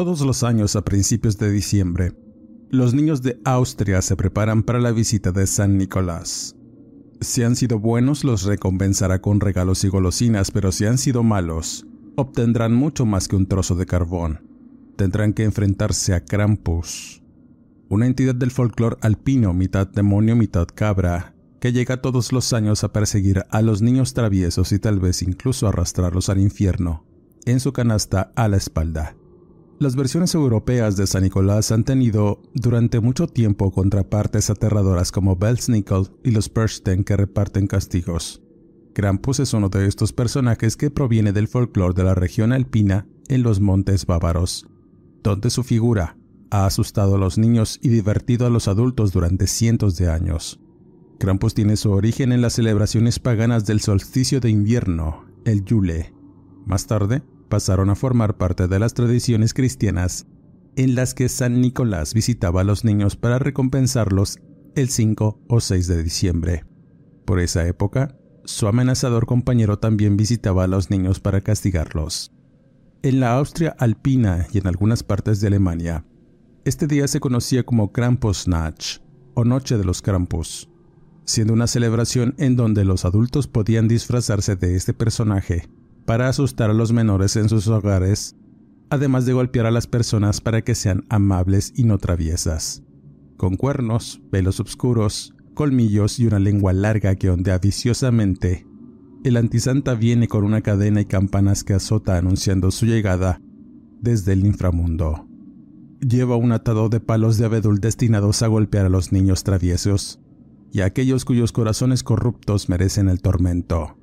Todos los años a principios de diciembre, los niños de Austria se preparan para la visita de San Nicolás. Si han sido buenos, los recompensará con regalos y golosinas, pero si han sido malos, obtendrán mucho más que un trozo de carbón. Tendrán que enfrentarse a Krampus, una entidad del folclore alpino, mitad demonio, mitad cabra, que llega todos los años a perseguir a los niños traviesos y tal vez incluso arrastrarlos al infierno, en su canasta a la espalda. Las versiones europeas de San Nicolás han tenido durante mucho tiempo contrapartes aterradoras como Belsnickel y los Persten que reparten castigos. Krampus es uno de estos personajes que proviene del folclore de la región alpina en los montes bávaros, donde su figura ha asustado a los niños y divertido a los adultos durante cientos de años. Krampus tiene su origen en las celebraciones paganas del solsticio de invierno, el Yule. Más tarde, pasaron a formar parte de las tradiciones cristianas en las que San Nicolás visitaba a los niños para recompensarlos el 5 o 6 de diciembre. Por esa época, su amenazador compañero también visitaba a los niños para castigarlos. En la Austria alpina y en algunas partes de Alemania, este día se conocía como Krampusnacht o Noche de los Krampus, siendo una celebración en donde los adultos podían disfrazarse de este personaje para asustar a los menores en sus hogares, además de golpear a las personas para que sean amables y no traviesas. Con cuernos, pelos oscuros, colmillos y una lengua larga que ondea viciosamente, el antisanta viene con una cadena y campanas que azota anunciando su llegada desde el inframundo. Lleva un atado de palos de abedul destinados a golpear a los niños traviesos y a aquellos cuyos corazones corruptos merecen el tormento.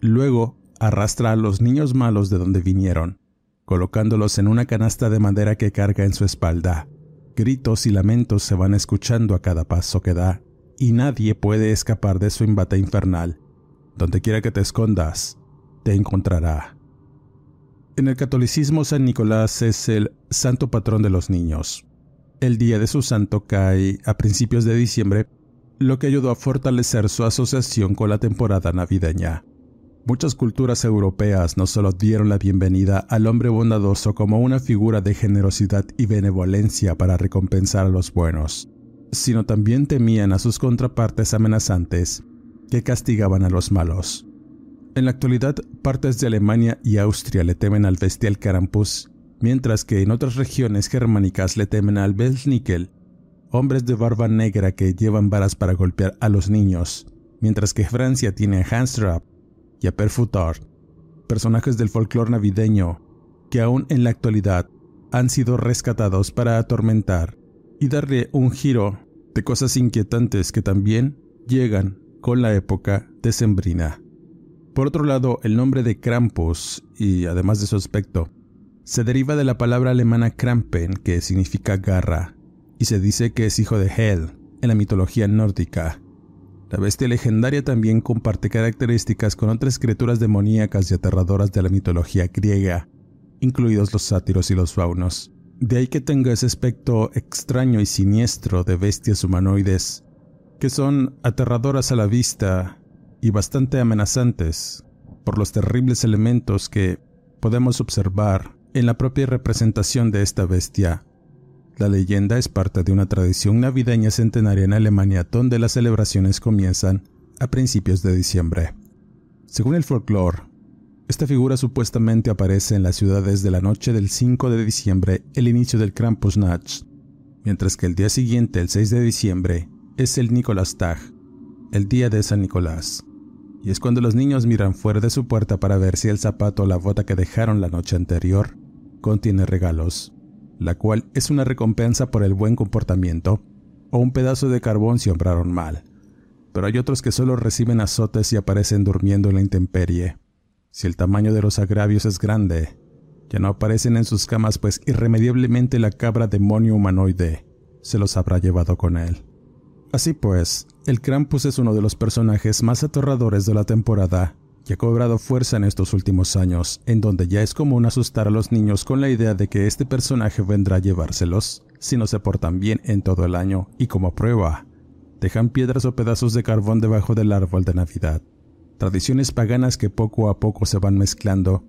Luego arrastra a los niños malos de donde vinieron, colocándolos en una canasta de madera que carga en su espalda. Gritos y lamentos se van escuchando a cada paso que da, y nadie puede escapar de su embate infernal. Donde quiera que te escondas, te encontrará. En el catolicismo San Nicolás es el santo patrón de los niños. El día de su santo cae a principios de diciembre, lo que ayudó a fortalecer su asociación con la temporada navideña. Muchas culturas europeas no solo dieron la bienvenida al hombre bondadoso como una figura de generosidad y benevolencia para recompensar a los buenos, sino también temían a sus contrapartes amenazantes que castigaban a los malos. En la actualidad, partes de Alemania y Austria le temen al bestial Krampus, mientras que en otras regiones germánicas le temen al Belsnickel, hombres de barba negra que llevan varas para golpear a los niños, mientras que Francia tiene a y a Perfutar, personajes del folclore navideño que aún en la actualidad han sido rescatados para atormentar y darle un giro de cosas inquietantes que también llegan con la época decembrina. Por otro lado, el nombre de Krampus, y además de su aspecto, se deriva de la palabra alemana Krampen, que significa garra, y se dice que es hijo de Hel en la mitología nórdica, la bestia legendaria también comparte características con otras criaturas demoníacas y aterradoras de la mitología griega, incluidos los sátiros y los faunos. De ahí que tenga ese aspecto extraño y siniestro de bestias humanoides, que son aterradoras a la vista y bastante amenazantes por los terribles elementos que podemos observar en la propia representación de esta bestia la leyenda es parte de una tradición navideña centenaria en Alemania donde las celebraciones comienzan a principios de diciembre. Según el folclore, esta figura supuestamente aparece en las ciudades de la noche del 5 de diciembre, el inicio del Krampusnacht, mientras que el día siguiente, el 6 de diciembre, es el Nicolastag, el día de San Nicolás. y es cuando los niños miran fuera de su puerta para ver si el zapato o la bota que dejaron la noche anterior contiene regalos, la cual es una recompensa por el buen comportamiento o un pedazo de carbón si obraron mal. Pero hay otros que solo reciben azotes y aparecen durmiendo en la intemperie. Si el tamaño de los agravios es grande, ya no aparecen en sus camas pues irremediablemente la cabra demonio humanoide se los habrá llevado con él. Así pues, el Krampus es uno de los personajes más aterradores de la temporada y ha cobrado fuerza en estos últimos años, en donde ya es común asustar a los niños con la idea de que este personaje vendrá a llevárselos si no se portan bien en todo el año y como prueba, dejan piedras o pedazos de carbón debajo del árbol de Navidad. Tradiciones paganas que poco a poco se van mezclando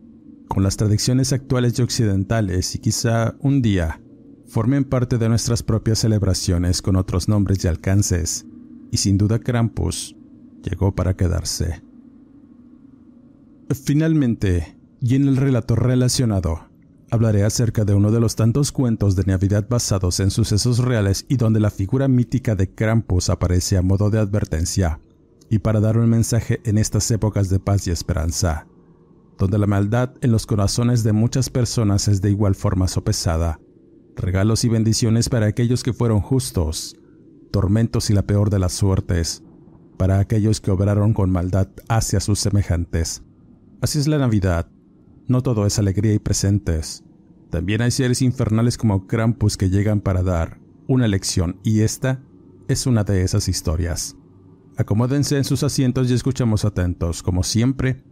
con las tradiciones actuales y occidentales y quizá un día formen parte de nuestras propias celebraciones con otros nombres y alcances, y sin duda Krampus llegó para quedarse. Finalmente, y en el relato relacionado, hablaré acerca de uno de los tantos cuentos de Navidad basados en sucesos reales y donde la figura mítica de Krampus aparece a modo de advertencia, y para dar un mensaje en estas épocas de paz y esperanza, donde la maldad en los corazones de muchas personas es de igual forma sopesada regalos y bendiciones para aquellos que fueron justos, tormentos y la peor de las suertes, para aquellos que obraron con maldad hacia sus semejantes. Así es la Navidad, no todo es alegría y presentes. También hay seres infernales como Krampus que llegan para dar una lección y esta es una de esas historias. Acomódense en sus asientos y escuchamos atentos, como siempre,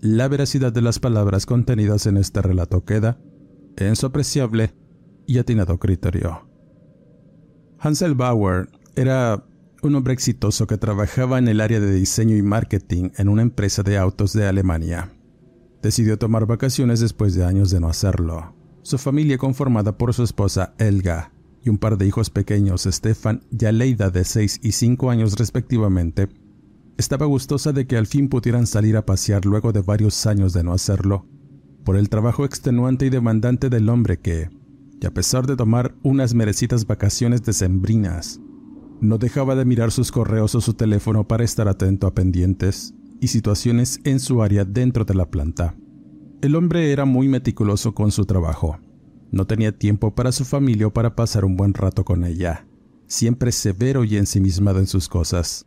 la veracidad de las palabras contenidas en este relato queda en su apreciable y atinado criterio. Hansel Bauer era un hombre exitoso que trabajaba en el área de diseño y marketing en una empresa de autos de Alemania. Decidió tomar vacaciones después de años de no hacerlo. Su familia, conformada por su esposa Elga y un par de hijos pequeños, Stefan y Aleida, de 6 y 5 años respectivamente, estaba gustosa de que al fin pudieran salir a pasear luego de varios años de no hacerlo, por el trabajo extenuante y demandante del hombre que, y a pesar de tomar unas merecidas vacaciones decembrinas, no dejaba de mirar sus correos o su teléfono para estar atento a pendientes y situaciones en su área dentro de la planta. El hombre era muy meticuloso con su trabajo. No tenía tiempo para su familia o para pasar un buen rato con ella. Siempre severo y ensimismado en sus cosas.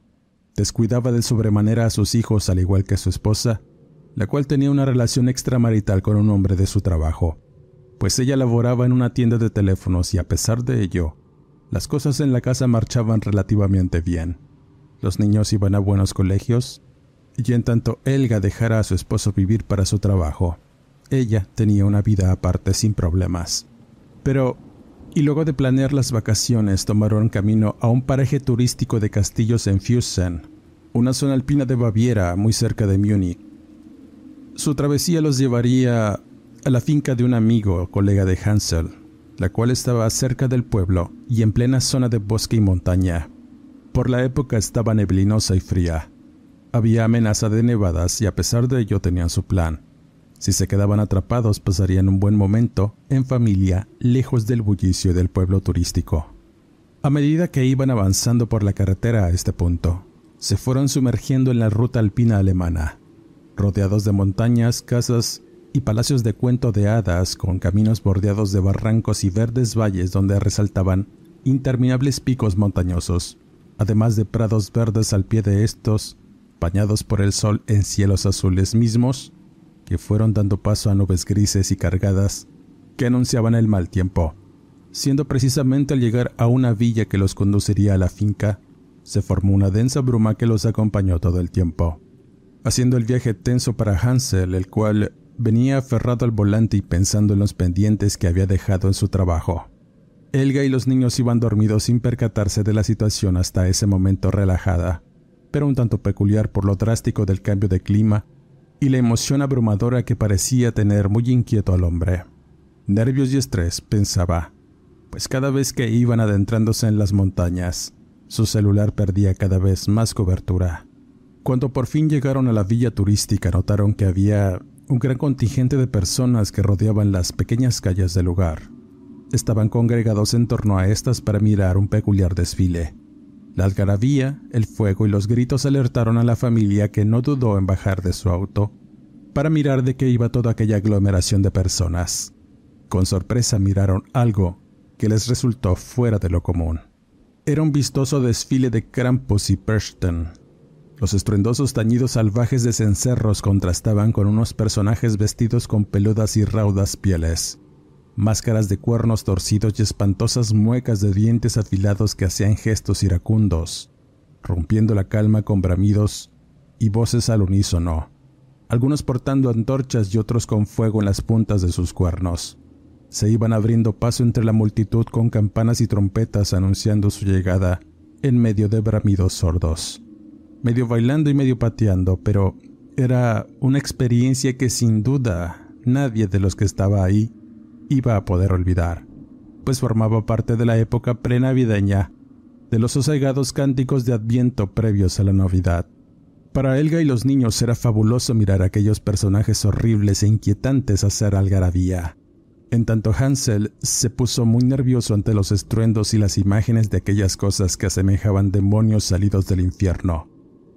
Descuidaba de sobremanera a sus hijos al igual que a su esposa, la cual tenía una relación extramarital con un hombre de su trabajo pues ella laboraba en una tienda de teléfonos y a pesar de ello, las cosas en la casa marchaban relativamente bien. Los niños iban a buenos colegios y en tanto Elga dejara a su esposo vivir para su trabajo, ella tenía una vida aparte sin problemas. Pero, y luego de planear las vacaciones, tomaron camino a un paraje turístico de castillos en Füssen, una zona alpina de Baviera muy cerca de Múnich. Su travesía los llevaría a la finca de un amigo colega de Hansel, la cual estaba cerca del pueblo y en plena zona de bosque y montaña. Por la época estaba neblinosa y fría. Había amenaza de nevadas y a pesar de ello tenían su plan. Si se quedaban atrapados pasarían un buen momento en familia lejos del bullicio del pueblo turístico. A medida que iban avanzando por la carretera a este punto, se fueron sumergiendo en la ruta alpina alemana, rodeados de montañas, casas y palacios de cuento de hadas con caminos bordeados de barrancos y verdes valles donde resaltaban interminables picos montañosos, además de prados verdes al pie de estos, bañados por el sol en cielos azules mismos, que fueron dando paso a nubes grises y cargadas que anunciaban el mal tiempo. Siendo precisamente al llegar a una villa que los conduciría a la finca, se formó una densa bruma que los acompañó todo el tiempo, haciendo el viaje tenso para Hansel, el cual Venía aferrado al volante y pensando en los pendientes que había dejado en su trabajo. Elga y los niños iban dormidos sin percatarse de la situación hasta ese momento relajada, pero un tanto peculiar por lo drástico del cambio de clima y la emoción abrumadora que parecía tener muy inquieto al hombre. Nervios y estrés, pensaba, pues cada vez que iban adentrándose en las montañas, su celular perdía cada vez más cobertura. Cuando por fin llegaron a la villa turística notaron que había un gran contingente de personas que rodeaban las pequeñas calles del lugar. Estaban congregados en torno a estas para mirar un peculiar desfile. La algarabía, el fuego y los gritos alertaron a la familia que no dudó en bajar de su auto para mirar de qué iba toda aquella aglomeración de personas. Con sorpresa miraron algo que les resultó fuera de lo común. Era un vistoso desfile de Krampus y Perchten. Los estruendosos tañidos salvajes de cencerros contrastaban con unos personajes vestidos con peludas y raudas pieles, máscaras de cuernos torcidos y espantosas muecas de dientes afilados que hacían gestos iracundos, rompiendo la calma con bramidos y voces al unísono, algunos portando antorchas y otros con fuego en las puntas de sus cuernos. Se iban abriendo paso entre la multitud con campanas y trompetas anunciando su llegada en medio de bramidos sordos. Medio bailando y medio pateando, pero era una experiencia que sin duda nadie de los que estaba ahí iba a poder olvidar, pues formaba parte de la época prenavideña, de los sosegados cánticos de adviento previos a la Navidad. Para Elga y los niños era fabuloso mirar a aquellos personajes horribles e inquietantes hacer algarabía. En tanto Hansel se puso muy nervioso ante los estruendos y las imágenes de aquellas cosas que asemejaban demonios salidos del infierno.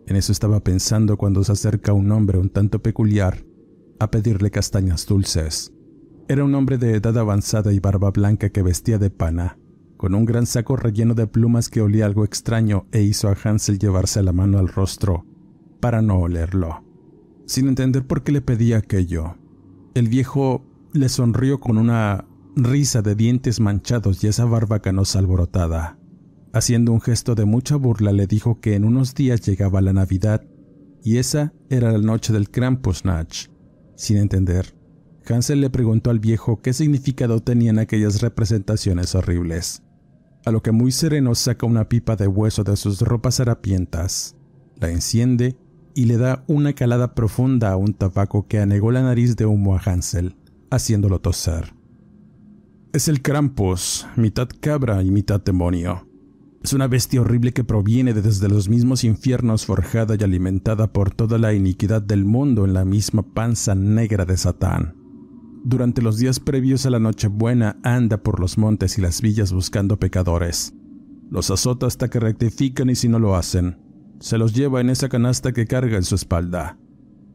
En eso estaba pensando cuando se acerca un hombre un tanto peculiar a pedirle castañas dulces. Era un hombre de edad avanzada y barba blanca que vestía de pana, con un gran saco relleno de plumas que olía algo extraño e hizo a Hansel llevarse la mano al rostro para no olerlo, sin entender por qué le pedía aquello. El viejo le sonrió con una risa de dientes manchados y esa barba canosa alborotada. Haciendo un gesto de mucha burla le dijo que en unos días llegaba la Navidad y esa era la noche del Krampusnacht. Sin entender, Hansel le preguntó al viejo qué significado tenían aquellas representaciones horribles. A lo que muy sereno saca una pipa de hueso de sus ropas harapientas, la enciende y le da una calada profunda a un tabaco que anegó la nariz de humo a Hansel haciéndolo toser. Es el Krampus, mitad cabra y mitad demonio. Es una bestia horrible que proviene de desde los mismos infiernos forjada y alimentada por toda la iniquidad del mundo en la misma panza negra de Satán. Durante los días previos a la Nochebuena anda por los montes y las villas buscando pecadores. Los azota hasta que rectifican y si no lo hacen, se los lleva en esa canasta que carga en su espalda.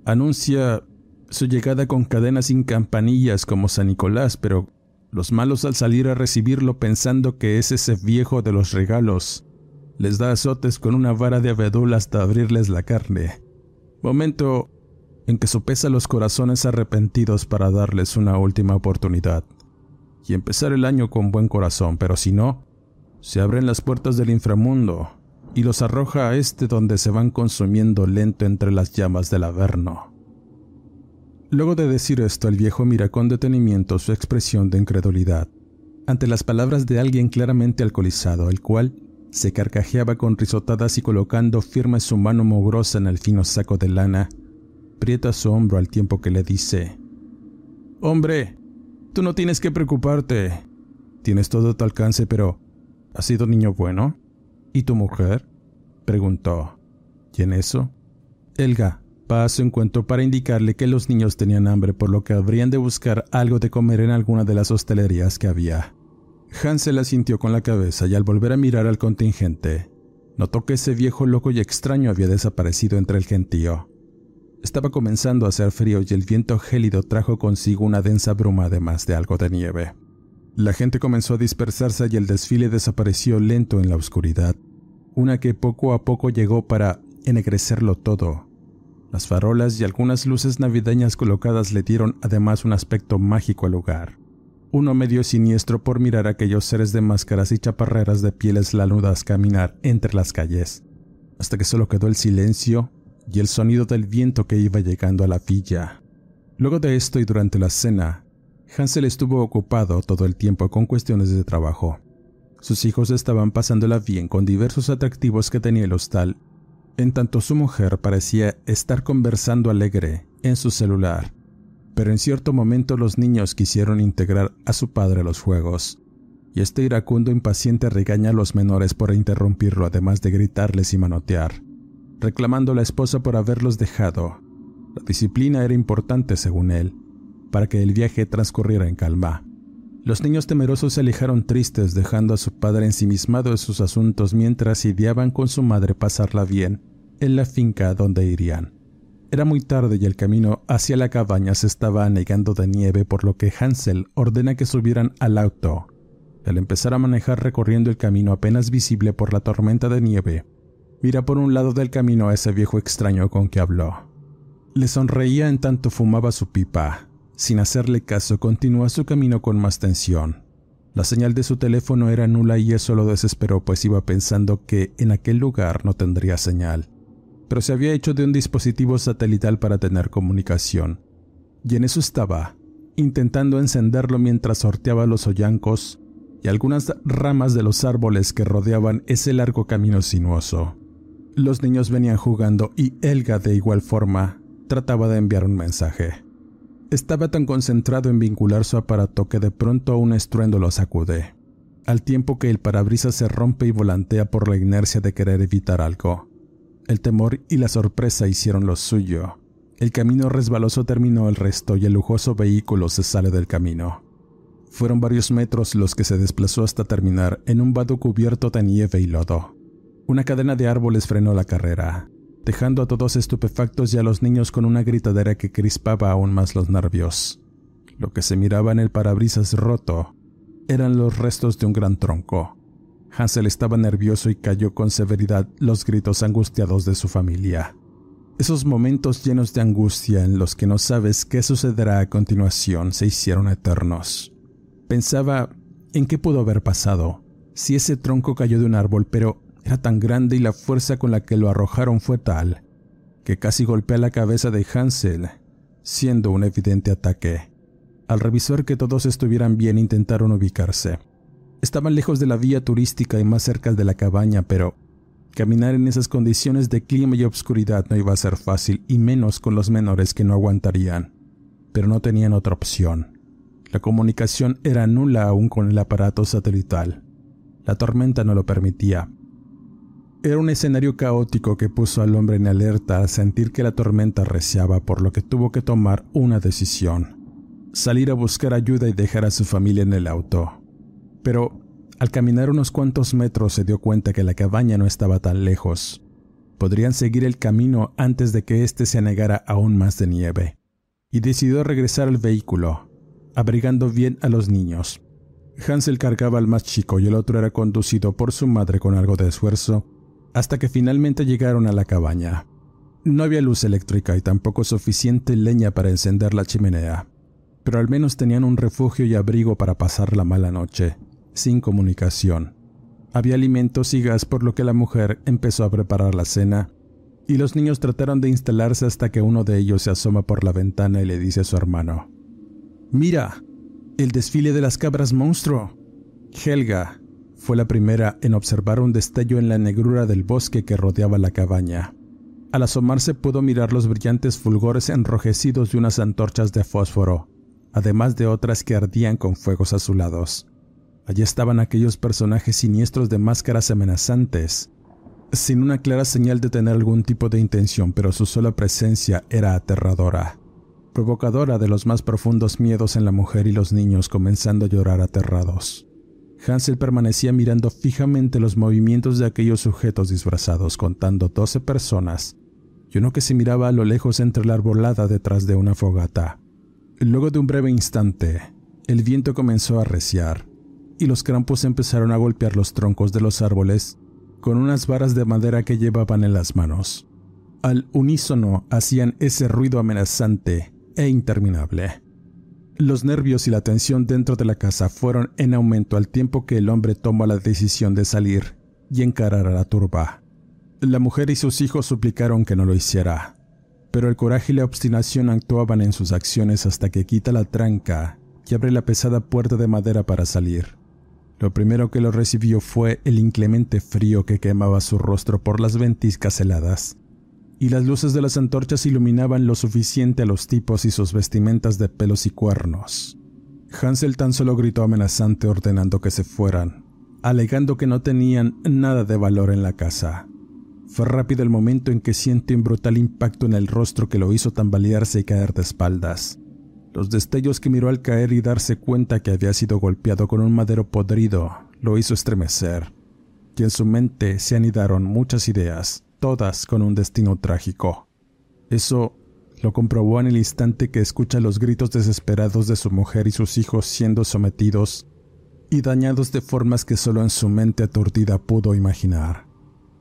Anuncia su llegada con cadenas sin campanillas como San Nicolás, pero los malos al salir a recibirlo pensando que es ese viejo de los regalos, les da azotes con una vara de abedul hasta abrirles la carne. Momento en que sopesa los corazones arrepentidos para darles una última oportunidad y empezar el año con buen corazón, pero si no, se abren las puertas del inframundo y los arroja a este donde se van consumiendo lento entre las llamas del Averno. Luego de decir esto, el viejo mira con detenimiento su expresión de incredulidad ante las palabras de alguien claramente alcoholizado, el cual se carcajeaba con risotadas y colocando firme su mano mugrosa en el fino saco de lana, prieta su hombro al tiempo que le dice, Hombre, tú no tienes que preocuparte. Tienes todo tu alcance, pero ¿has sido niño bueno? ¿Y tu mujer? preguntó. ¿Y en eso? Elga, va a su encuentro para indicarle que los niños tenían hambre por lo que habrían de buscar algo de comer en alguna de las hostelerías que había. Hansel asintió con la cabeza y al volver a mirar al contingente, notó que ese viejo loco y extraño había desaparecido entre el gentío. Estaba comenzando a hacer frío y el viento gélido trajo consigo una densa bruma además de algo de nieve. La gente comenzó a dispersarse y el desfile desapareció lento en la oscuridad, una que poco a poco llegó para ennegrecerlo todo, las farolas y algunas luces navideñas colocadas le dieron además un aspecto mágico al lugar. Uno medio siniestro por mirar a aquellos seres de máscaras y chaparreras de pieles lanudas caminar entre las calles, hasta que solo quedó el silencio y el sonido del viento que iba llegando a la villa. Luego de esto y durante la cena, Hansel estuvo ocupado todo el tiempo con cuestiones de trabajo. Sus hijos estaban pasándola bien con diversos atractivos que tenía el hostal en tanto su mujer parecía estar conversando alegre en su celular, pero en cierto momento los niños quisieron integrar a su padre a los juegos, y este iracundo impaciente regaña a los menores por interrumpirlo además de gritarles y manotear, reclamando a la esposa por haberlos dejado. La disciplina era importante según él, para que el viaje transcurriera en calma. Los niños temerosos se alejaron tristes, dejando a su padre ensimismado en sus asuntos mientras ideaban con su madre pasarla bien en la finca donde irían. Era muy tarde y el camino hacia la cabaña se estaba anegando de nieve, por lo que Hansel ordena que subieran al auto. Al empezar a manejar recorriendo el camino apenas visible por la tormenta de nieve, mira por un lado del camino a ese viejo extraño con que habló. Le sonreía en tanto fumaba su pipa. Sin hacerle caso, continuó su camino con más tensión. La señal de su teléfono era nula y eso lo desesperó, pues iba pensando que en aquel lugar no tendría señal pero se había hecho de un dispositivo satelital para tener comunicación. Y en eso estaba, intentando encenderlo mientras sorteaba los hoyancos y algunas ramas de los árboles que rodeaban ese largo camino sinuoso. Los niños venían jugando y Elga de igual forma trataba de enviar un mensaje. Estaba tan concentrado en vincular su aparato que de pronto un estruendo lo sacude, al tiempo que el parabrisas se rompe y volantea por la inercia de querer evitar algo. El temor y la sorpresa hicieron lo suyo. El camino resbaloso terminó el resto y el lujoso vehículo se sale del camino. Fueron varios metros los que se desplazó hasta terminar en un vado cubierto de nieve y lodo. Una cadena de árboles frenó la carrera, dejando a todos estupefactos y a los niños con una gritadera que crispaba aún más los nervios. Lo que se miraba en el parabrisas roto eran los restos de un gran tronco, Hansel estaba nervioso y cayó con severidad los gritos angustiados de su familia. Esos momentos llenos de angustia en los que no sabes qué sucederá a continuación se hicieron eternos. Pensaba en qué pudo haber pasado, si ese tronco cayó de un árbol, pero era tan grande y la fuerza con la que lo arrojaron fue tal, que casi golpea la cabeza de Hansel, siendo un evidente ataque. Al revisar que todos estuvieran bien intentaron ubicarse. Estaban lejos de la vía turística y más cerca de la cabaña, pero caminar en esas condiciones de clima y obscuridad no iba a ser fácil, y menos con los menores que no aguantarían. Pero no tenían otra opción. La comunicación era nula aún con el aparato satelital. La tormenta no lo permitía. Era un escenario caótico que puso al hombre en alerta al sentir que la tormenta reciaba, por lo que tuvo que tomar una decisión. Salir a buscar ayuda y dejar a su familia en el auto pero al caminar unos cuantos metros se dio cuenta que la cabaña no estaba tan lejos. Podrían seguir el camino antes de que éste se anegara aún más de nieve, y decidió regresar al vehículo, abrigando bien a los niños. Hansel cargaba al más chico y el otro era conducido por su madre con algo de esfuerzo, hasta que finalmente llegaron a la cabaña. No había luz eléctrica y tampoco suficiente leña para encender la chimenea, pero al menos tenían un refugio y abrigo para pasar la mala noche sin comunicación. Había alimentos y gas por lo que la mujer empezó a preparar la cena y los niños trataron de instalarse hasta que uno de ellos se asoma por la ventana y le dice a su hermano, Mira, el desfile de las cabras monstruo. Helga fue la primera en observar un destello en la negrura del bosque que rodeaba la cabaña. Al asomarse pudo mirar los brillantes fulgores enrojecidos de unas antorchas de fósforo, además de otras que ardían con fuegos azulados. Allí estaban aquellos personajes siniestros de máscaras amenazantes, sin una clara señal de tener algún tipo de intención, pero su sola presencia era aterradora, provocadora de los más profundos miedos en la mujer y los niños comenzando a llorar aterrados. Hansel permanecía mirando fijamente los movimientos de aquellos sujetos disfrazados, contando doce personas, y uno que se miraba a lo lejos entre la arbolada detrás de una fogata. Luego de un breve instante, el viento comenzó a arreciar, y los campos empezaron a golpear los troncos de los árboles con unas varas de madera que llevaban en las manos. Al unísono hacían ese ruido amenazante e interminable. Los nervios y la tensión dentro de la casa fueron en aumento al tiempo que el hombre tomó la decisión de salir y encarar a la turba. La mujer y sus hijos suplicaron que no lo hiciera, pero el coraje y la obstinación actuaban en sus acciones hasta que quita la tranca y abre la pesada puerta de madera para salir. Lo primero que lo recibió fue el inclemente frío que quemaba su rostro por las ventiscas heladas, y las luces de las antorchas iluminaban lo suficiente a los tipos y sus vestimentas de pelos y cuernos. Hansel tan solo gritó amenazante ordenando que se fueran, alegando que no tenían nada de valor en la casa. Fue rápido el momento en que siente un brutal impacto en el rostro que lo hizo tambalearse y caer de espaldas. Los destellos que miró al caer y darse cuenta que había sido golpeado con un madero podrido lo hizo estremecer, y en su mente se anidaron muchas ideas, todas con un destino trágico. Eso lo comprobó en el instante que escucha los gritos desesperados de su mujer y sus hijos siendo sometidos y dañados de formas que solo en su mente aturdida pudo imaginar.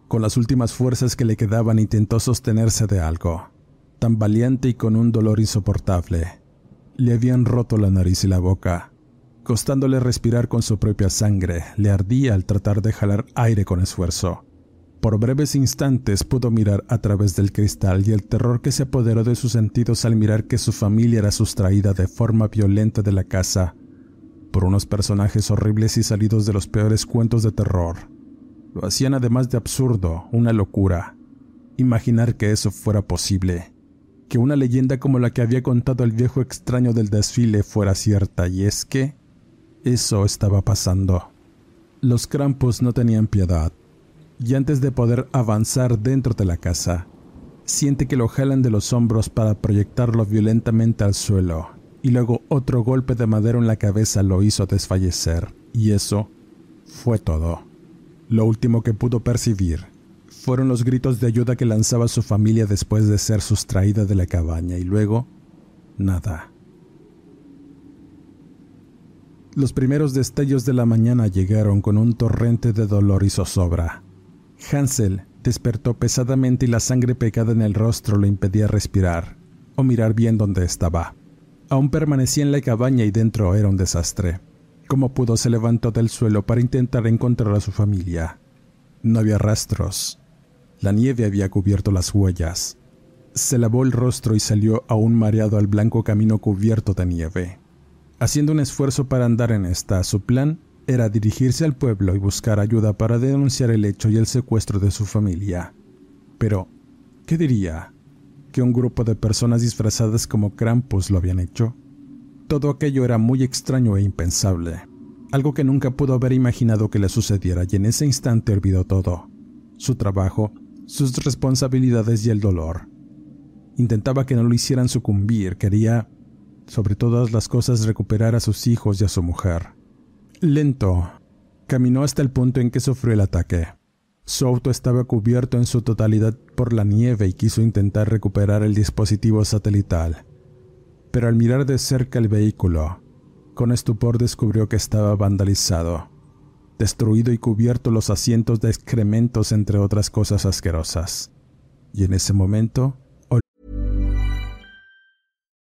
Con las últimas fuerzas que le quedaban intentó sostenerse de algo, tan valiente y con un dolor insoportable. Le habían roto la nariz y la boca, costándole respirar con su propia sangre, le ardía al tratar de jalar aire con esfuerzo. Por breves instantes pudo mirar a través del cristal y el terror que se apoderó de sus sentidos al mirar que su familia era sustraída de forma violenta de la casa por unos personajes horribles y salidos de los peores cuentos de terror. Lo hacían además de absurdo, una locura. Imaginar que eso fuera posible. Que una leyenda como la que había contado el viejo extraño del desfile fuera cierta, y es que eso estaba pasando. Los Krampus no tenían piedad y antes de poder avanzar dentro de la casa, siente que lo jalan de los hombros para proyectarlo violentamente al suelo, y luego otro golpe de madera en la cabeza lo hizo desfallecer, y eso fue todo. Lo último que pudo percibir fueron los gritos de ayuda que lanzaba su familia después de ser sustraída de la cabaña, y luego nada. Los primeros destellos de la mañana llegaron con un torrente de dolor y zozobra. Hansel despertó pesadamente y la sangre pegada en el rostro le impedía respirar o mirar bien dónde estaba. Aún permanecía en la cabaña y dentro era un desastre. Como pudo se levantó del suelo para intentar encontrar a su familia. No había rastros. La nieve había cubierto las huellas. Se lavó el rostro y salió aún mareado al blanco camino cubierto de nieve. Haciendo un esfuerzo para andar en esta, su plan era dirigirse al pueblo y buscar ayuda para denunciar el hecho y el secuestro de su familia. Pero, ¿qué diría? ¿Que un grupo de personas disfrazadas como Krampus lo habían hecho? Todo aquello era muy extraño e impensable, algo que nunca pudo haber imaginado que le sucediera y en ese instante olvidó todo, su trabajo, sus responsabilidades y el dolor. Intentaba que no lo hicieran sucumbir, quería, sobre todas las cosas, recuperar a sus hijos y a su mujer. Lento. Caminó hasta el punto en que sufrió el ataque. Su auto estaba cubierto en su totalidad por la nieve y quiso intentar recuperar el dispositivo satelital. Pero al mirar de cerca el vehículo, con estupor descubrió que estaba vandalizado, destruido y cubierto los asientos de excrementos entre otras cosas asquerosas. Y en ese momento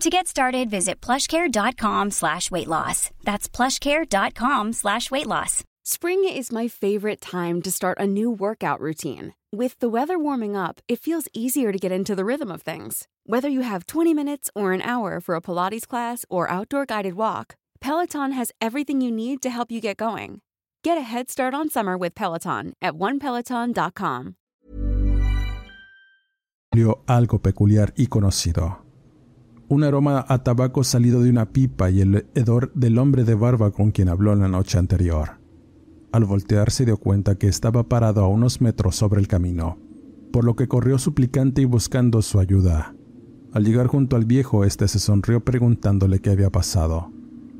To get started, visit plushcare.com slash weight loss. That's plushcare.com slash weight loss. Spring is my favorite time to start a new workout routine. With the weather warming up, it feels easier to get into the rhythm of things. Whether you have 20 minutes or an hour for a Pilates class or outdoor guided walk, Peloton has everything you need to help you get going. Get a head start on summer with Peloton at onepeloton.com. Algo peculiar y conocido. Un aroma a tabaco salido de una pipa y el hedor del hombre de barba con quien habló la noche anterior. Al voltear se dio cuenta que estaba parado a unos metros sobre el camino, por lo que corrió suplicante y buscando su ayuda. Al llegar junto al viejo, este se sonrió preguntándole qué había pasado,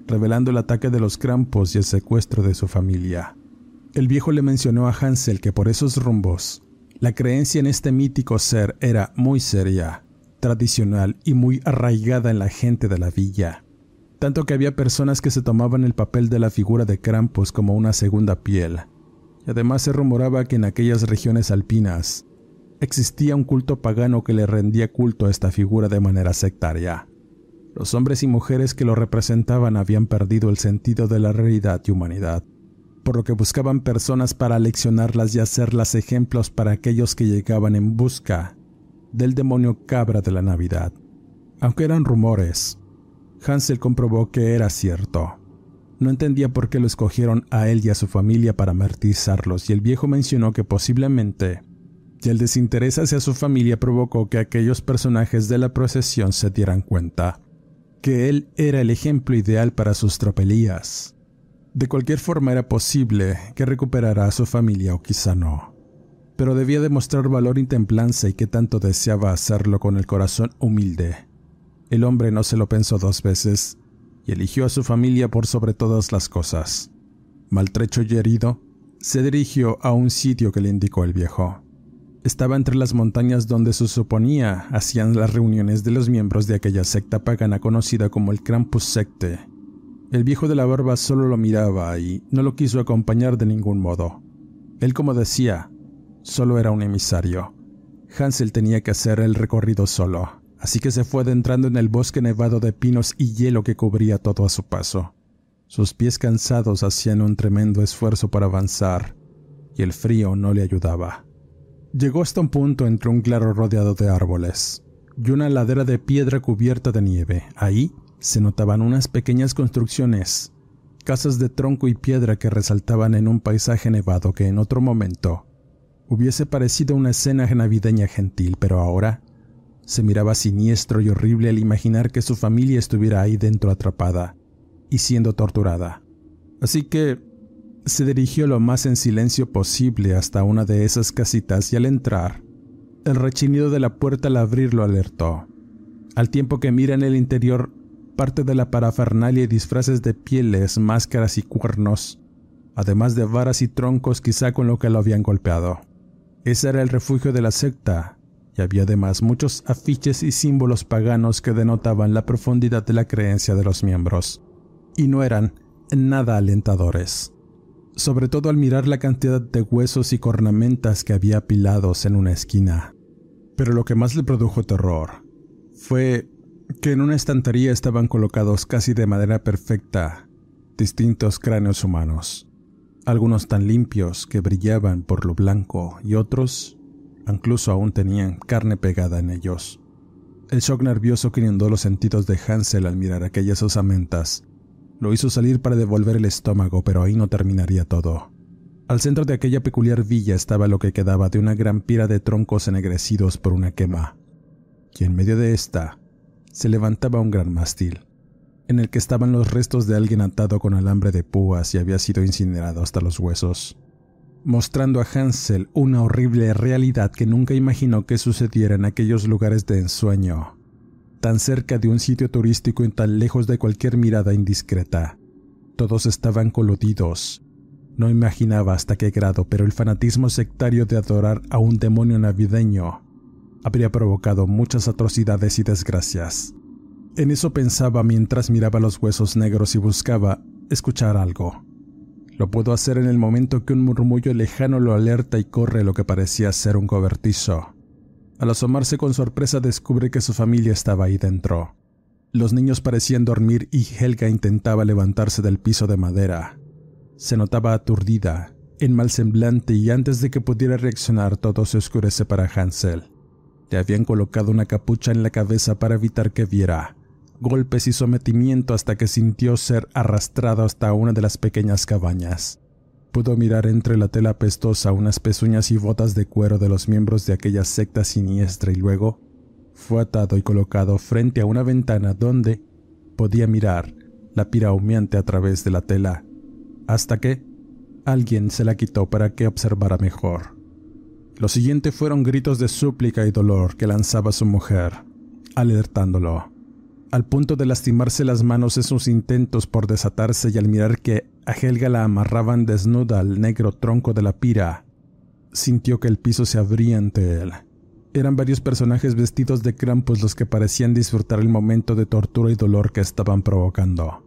revelando el ataque de los crampos y el secuestro de su familia. El viejo le mencionó a Hansel que por esos rumbos, la creencia en este mítico ser era muy seria tradicional y muy arraigada en la gente de la villa, tanto que había personas que se tomaban el papel de la figura de Krampus como una segunda piel, y además se rumoraba que en aquellas regiones alpinas existía un culto pagano que le rendía culto a esta figura de manera sectaria. Los hombres y mujeres que lo representaban habían perdido el sentido de la realidad y humanidad, por lo que buscaban personas para leccionarlas y hacerlas ejemplos para aquellos que llegaban en busca del demonio cabra de la Navidad. Aunque eran rumores, Hansel comprobó que era cierto. No entendía por qué lo escogieron a él y a su familia para martirizarlos, y el viejo mencionó que posiblemente el desinterés hacia su familia provocó que aquellos personajes de la procesión se dieran cuenta que él era el ejemplo ideal para sus tropelías. De cualquier forma era posible que recuperara a su familia o quizá no, pero debía demostrar valor y templanza y que tanto deseaba hacerlo con el corazón humilde. El hombre no se lo pensó dos veces y eligió a su familia por sobre todas las cosas. Maltrecho y herido, se dirigió a un sitio que le indicó el viejo. Estaba entre las montañas donde se suponía hacían las reuniones de los miembros de aquella secta pagana conocida como el Krampus Secte. El viejo de la barba solo lo miraba y no lo quiso acompañar de ningún modo. Él, como decía, solo era un emisario. Hansel tenía que hacer el recorrido solo así que se fue adentrando en el bosque nevado de pinos y hielo que cubría todo a su paso. Sus pies cansados hacían un tremendo esfuerzo para avanzar, y el frío no le ayudaba. Llegó hasta un punto entre un claro rodeado de árboles y una ladera de piedra cubierta de nieve. Ahí se notaban unas pequeñas construcciones, casas de tronco y piedra que resaltaban en un paisaje nevado que en otro momento hubiese parecido una escena navideña gentil, pero ahora se miraba siniestro y horrible al imaginar que su familia estuviera ahí dentro atrapada y siendo torturada. Así que se dirigió lo más en silencio posible hasta una de esas casitas y al entrar, el rechinido de la puerta al abrirlo alertó. Al tiempo que mira en el interior parte de la parafernalia y disfraces de pieles, máscaras y cuernos, además de varas y troncos quizá con lo que lo habían golpeado. Ese era el refugio de la secta, y había además muchos afiches y símbolos paganos que denotaban la profundidad de la creencia de los miembros, y no eran nada alentadores, sobre todo al mirar la cantidad de huesos y cornamentas que había apilados en una esquina. Pero lo que más le produjo terror fue que en una estantería estaban colocados casi de manera perfecta distintos cráneos humanos, algunos tan limpios que brillaban por lo blanco y otros incluso aún tenían carne pegada en ellos. El shock nervioso que inundó los sentidos de Hansel al mirar aquellas osamentas lo hizo salir para devolver el estómago, pero ahí no terminaría todo. Al centro de aquella peculiar villa estaba lo que quedaba de una gran pira de troncos ennegrecidos por una quema, y en medio de esta se levantaba un gran mástil, en el que estaban los restos de alguien atado con alambre de púas y había sido incinerado hasta los huesos mostrando a Hansel una horrible realidad que nunca imaginó que sucediera en aquellos lugares de ensueño, tan cerca de un sitio turístico y tan lejos de cualquier mirada indiscreta. Todos estaban coludidos. No imaginaba hasta qué grado, pero el fanatismo sectario de adorar a un demonio navideño habría provocado muchas atrocidades y desgracias. En eso pensaba mientras miraba los huesos negros y buscaba escuchar algo. Lo pudo hacer en el momento que un murmullo lejano lo alerta y corre lo que parecía ser un cobertizo. Al asomarse con sorpresa descubre que su familia estaba ahí dentro. Los niños parecían dormir y Helga intentaba levantarse del piso de madera. Se notaba aturdida, en mal semblante y antes de que pudiera reaccionar todo se oscurece para Hansel. Le habían colocado una capucha en la cabeza para evitar que viera, golpes y sometimiento hasta que sintió ser arrastrado hasta una de las pequeñas cabañas. Pudo mirar entre la tela pestosa unas pezuñas y botas de cuero de los miembros de aquella secta siniestra y luego fue atado y colocado frente a una ventana donde podía mirar la pira humeante a través de la tela, hasta que alguien se la quitó para que observara mejor. Lo siguiente fueron gritos de súplica y dolor que lanzaba su mujer, alertándolo al punto de lastimarse las manos en sus intentos por desatarse y al mirar que a Helga la amarraban desnuda al negro tronco de la pira, sintió que el piso se abría ante él. Eran varios personajes vestidos de Krampus los que parecían disfrutar el momento de tortura y dolor que estaban provocando.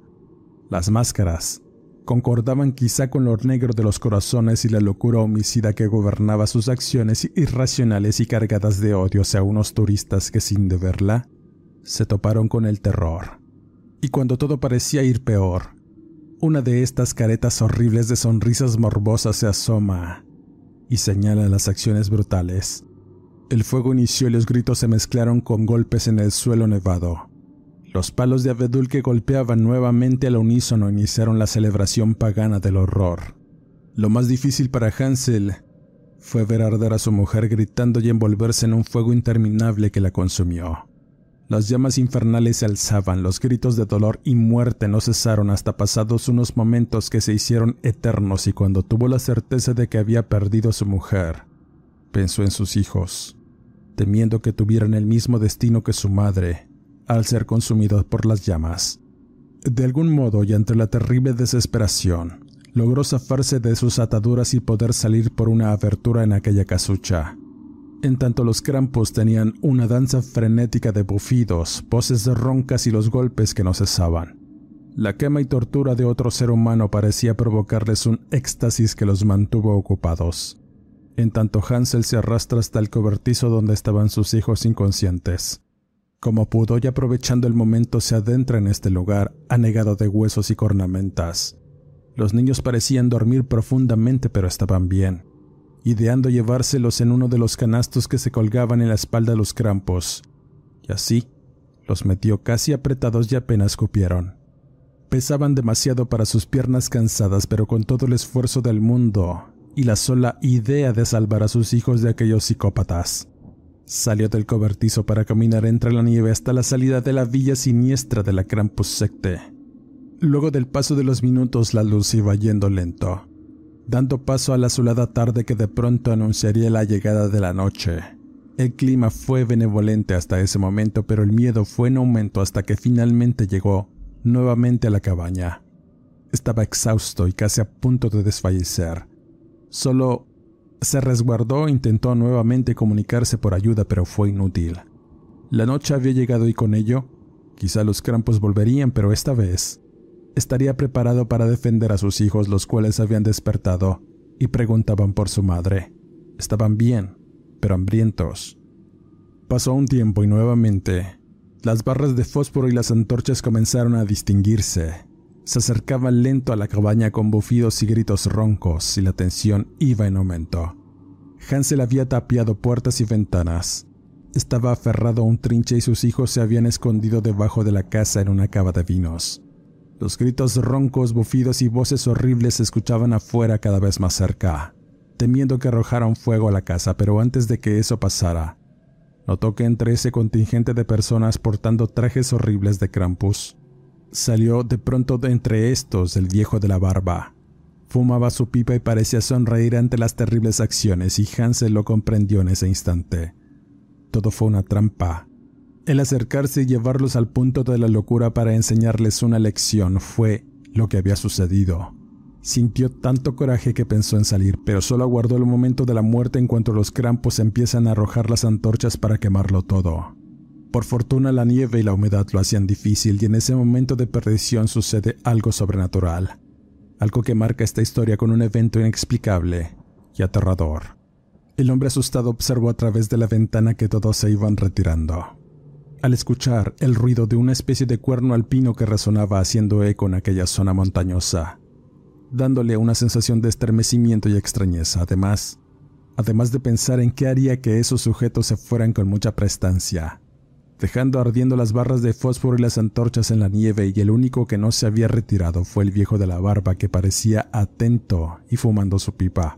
Las máscaras concordaban quizá con lo negro de los corazones y la locura homicida que gobernaba sus acciones irracionales y cargadas de odio hacia unos turistas que sin deberla se toparon con el terror. Y cuando todo parecía ir peor, una de estas caretas horribles de sonrisas morbosas se asoma y señala las acciones brutales. El fuego inició y los gritos se mezclaron con golpes en el suelo nevado. Los palos de abedul que golpeaban nuevamente al unísono iniciaron la celebración pagana del horror. Lo más difícil para Hansel fue ver arder a su mujer gritando y envolverse en un fuego interminable que la consumió. Las llamas infernales se alzaban, los gritos de dolor y muerte no cesaron hasta pasados unos momentos que se hicieron eternos y cuando tuvo la certeza de que había perdido a su mujer, pensó en sus hijos, temiendo que tuvieran el mismo destino que su madre, al ser consumidos por las llamas. De algún modo y ante la terrible desesperación, logró zafarse de sus ataduras y poder salir por una abertura en aquella casucha. En tanto los crampos tenían una danza frenética de bufidos, voces roncas y los golpes que no cesaban. La quema y tortura de otro ser humano parecía provocarles un éxtasis que los mantuvo ocupados. En tanto Hansel se arrastra hasta el cobertizo donde estaban sus hijos inconscientes. Como pudo y aprovechando el momento se adentra en este lugar anegado de huesos y cornamentas. Los niños parecían dormir profundamente pero estaban bien, ideando llevárselos en uno de los canastos que se colgaban en la espalda de los crampos, y así los metió casi apretados y apenas cupieron. Pesaban demasiado para sus piernas cansadas, pero con todo el esfuerzo del mundo y la sola idea de salvar a sus hijos de aquellos psicópatas. Salió del cobertizo para caminar entre la nieve hasta la salida de la villa siniestra de la Krampus Secte. Luego del paso de los minutos la luz iba yendo lento, dando paso a la azulada tarde que de pronto anunciaría la llegada de la noche. El clima fue benevolente hasta ese momento, pero el miedo fue en aumento hasta que finalmente llegó nuevamente a la cabaña. Estaba exhausto y casi a punto de desfallecer. Solo se resguardó e intentó nuevamente comunicarse por ayuda, pero fue inútil. La noche había llegado y con ello, quizá los crampos volverían, pero esta vez estaría preparado para defender a sus hijos, los cuales habían despertado y preguntaban por su madre. Estaban bien, pero hambrientos. Pasó un tiempo y nuevamente las barras de fósforo y las antorchas comenzaron a distinguirse. Se acercaban lento a la cabaña con bufidos y gritos roncos y la tensión iba en aumento. Hansel había tapiado puertas y ventanas. Estaba aferrado a un trinche y sus hijos se habían escondido debajo de la casa en una cava de vinos. Los gritos roncos, bufidos y voces horribles se escuchaban afuera cada vez más cerca, temiendo que arrojaran fuego a la casa, pero antes de que eso pasara, notó que entre ese contingente de personas portando trajes horribles de Krampus, salió de pronto de entre estos el viejo de la barba. Fumaba su pipa y parecía sonreír ante las terribles acciones y Hansel lo comprendió en ese instante. Todo fue una trampa, el acercarse y llevarlos al punto de la locura para enseñarles una lección fue lo que había sucedido. Sintió tanto coraje que pensó en salir, pero solo aguardó el momento de la muerte en cuanto los crampos empiezan a arrojar las antorchas para quemarlo todo. Por fortuna la nieve y la humedad lo hacían difícil y en ese momento de perdición sucede algo sobrenatural, algo que marca esta historia con un evento inexplicable y aterrador. El hombre asustado observó a través de la ventana que todos se iban retirando al escuchar el ruido de una especie de cuerno alpino que resonaba haciendo eco en aquella zona montañosa, dándole una sensación de estremecimiento y extrañeza. Además, además de pensar en qué haría que esos sujetos se fueran con mucha prestancia, dejando ardiendo las barras de fósforo y las antorchas en la nieve y el único que no se había retirado fue el viejo de la barba que parecía atento y fumando su pipa.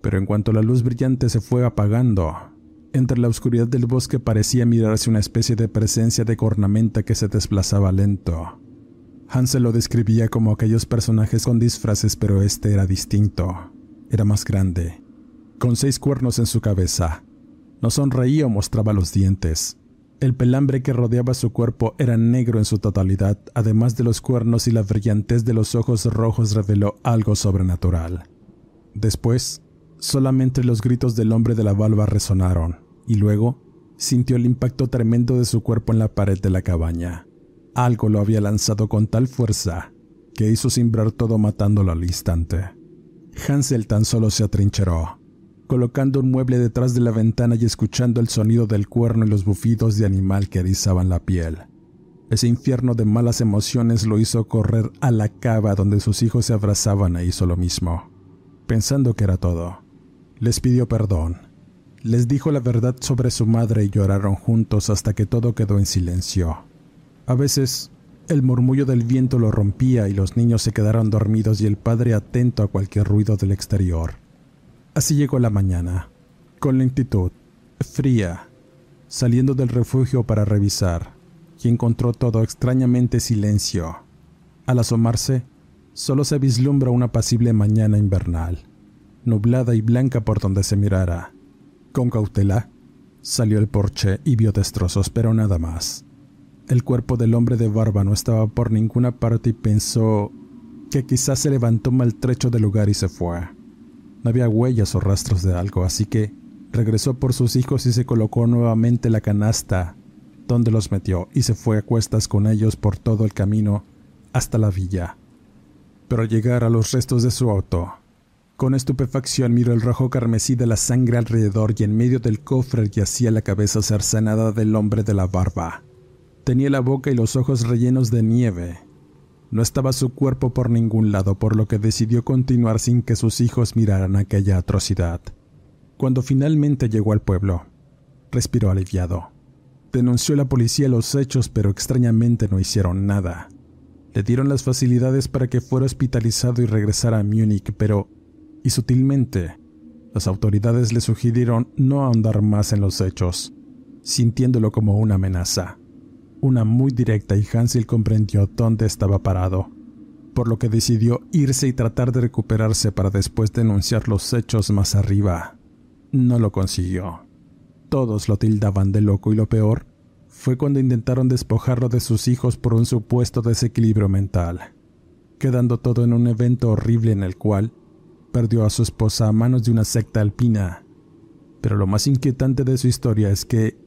Pero en cuanto la luz brillante se fue apagando, entre la oscuridad del bosque parecía mirarse una especie de presencia de cornamenta que se desplazaba lento. Hansel lo describía como aquellos personajes con disfraces, pero este era distinto. Era más grande, con seis cuernos en su cabeza. No sonreía o mostraba los dientes. El pelambre que rodeaba su cuerpo era negro en su totalidad, además de los cuernos y la brillantez de los ojos rojos reveló algo sobrenatural. Después, solamente los gritos del hombre de la balba resonaron y luego sintió el impacto tremendo de su cuerpo en la pared de la cabaña. Algo lo había lanzado con tal fuerza que hizo cimbrar todo matándolo al instante. Hansel tan solo se atrincheró, colocando un mueble detrás de la ventana y escuchando el sonido del cuerno y los bufidos de animal que erizaban la piel. Ese infierno de malas emociones lo hizo correr a la cava donde sus hijos se abrazaban e hizo lo mismo, pensando que era todo. Les pidió perdón, les dijo la verdad sobre su madre y lloraron juntos hasta que todo quedó en silencio. A veces, el murmullo del viento lo rompía y los niños se quedaron dormidos y el padre atento a cualquier ruido del exterior. Así llegó la mañana, con lentitud, fría, saliendo del refugio para revisar, y encontró todo extrañamente silencio. Al asomarse, solo se vislumbra una apacible mañana invernal, nublada y blanca por donde se mirara. Con cautela, salió el porche y vio destrozos, pero nada más. El cuerpo del hombre de barba no estaba por ninguna parte y pensó que quizás se levantó maltrecho del lugar y se fue. No había huellas o rastros de algo, así que regresó por sus hijos y se colocó nuevamente la canasta, donde los metió y se fue a cuestas con ellos por todo el camino hasta la villa. Pero al llegar a los restos de su auto, con estupefacción miró el rojo carmesí de la sangre alrededor y en medio del cofre yacía la cabeza cercenada del hombre de la barba. Tenía la boca y los ojos rellenos de nieve. No estaba su cuerpo por ningún lado, por lo que decidió continuar sin que sus hijos miraran aquella atrocidad. Cuando finalmente llegó al pueblo, respiró aliviado. Denunció a la policía los hechos, pero extrañamente no hicieron nada. Le dieron las facilidades para que fuera hospitalizado y regresara a Múnich, pero, y sutilmente, las autoridades le sugirieron no ahondar más en los hechos, sintiéndolo como una amenaza. Una muy directa y Hansel comprendió dónde estaba parado, por lo que decidió irse y tratar de recuperarse para después denunciar los hechos más arriba no lo consiguió. Todos lo tildaban de loco y lo peor fue cuando intentaron despojarlo de sus hijos por un supuesto desequilibrio mental, quedando todo en un evento horrible en el cual perdió a su esposa a manos de una secta alpina. Pero lo más inquietante de su historia es que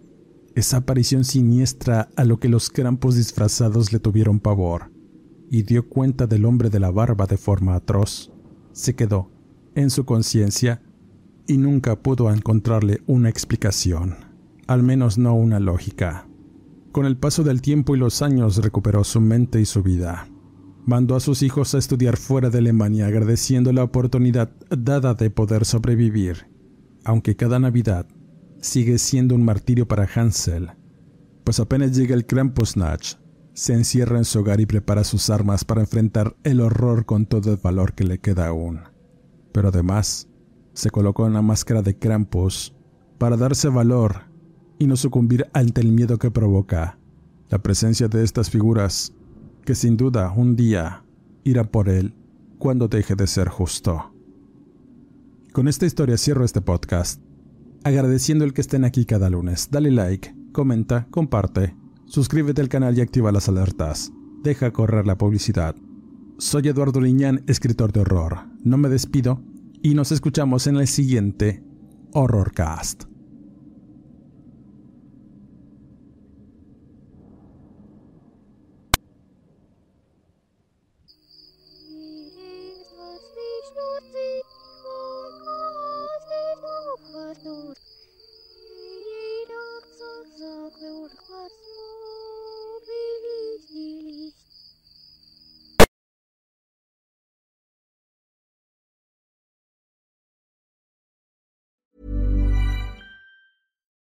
esa aparición siniestra a lo que los campos disfrazados le tuvieron pavor y dio cuenta del hombre de la barba de forma atroz, se quedó en su conciencia y nunca pudo encontrarle una explicación, al menos no una lógica. Con el paso del tiempo y los años recuperó su mente y su vida. Mandó a sus hijos a estudiar fuera de Alemania agradeciendo la oportunidad dada de poder sobrevivir, aunque cada Navidad sigue siendo un martirio para Hansel, pues apenas llega el Krampusnacht, se encierra en su hogar y prepara sus armas para enfrentar el horror con todo el valor que le queda aún. Pero además, se colocó en la máscara de Krampus para darse valor y no sucumbir ante el miedo que provoca la presencia de estas figuras que sin duda un día irá por él cuando deje de ser justo. Con esta historia cierro este podcast, agradeciendo el que estén aquí cada lunes. Dale like, comenta, comparte, suscríbete al canal y activa las alertas. Deja correr la publicidad. Soy Eduardo Liñán, escritor de horror. No me despido y nos escuchamos en el siguiente Horrorcast.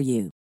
for you.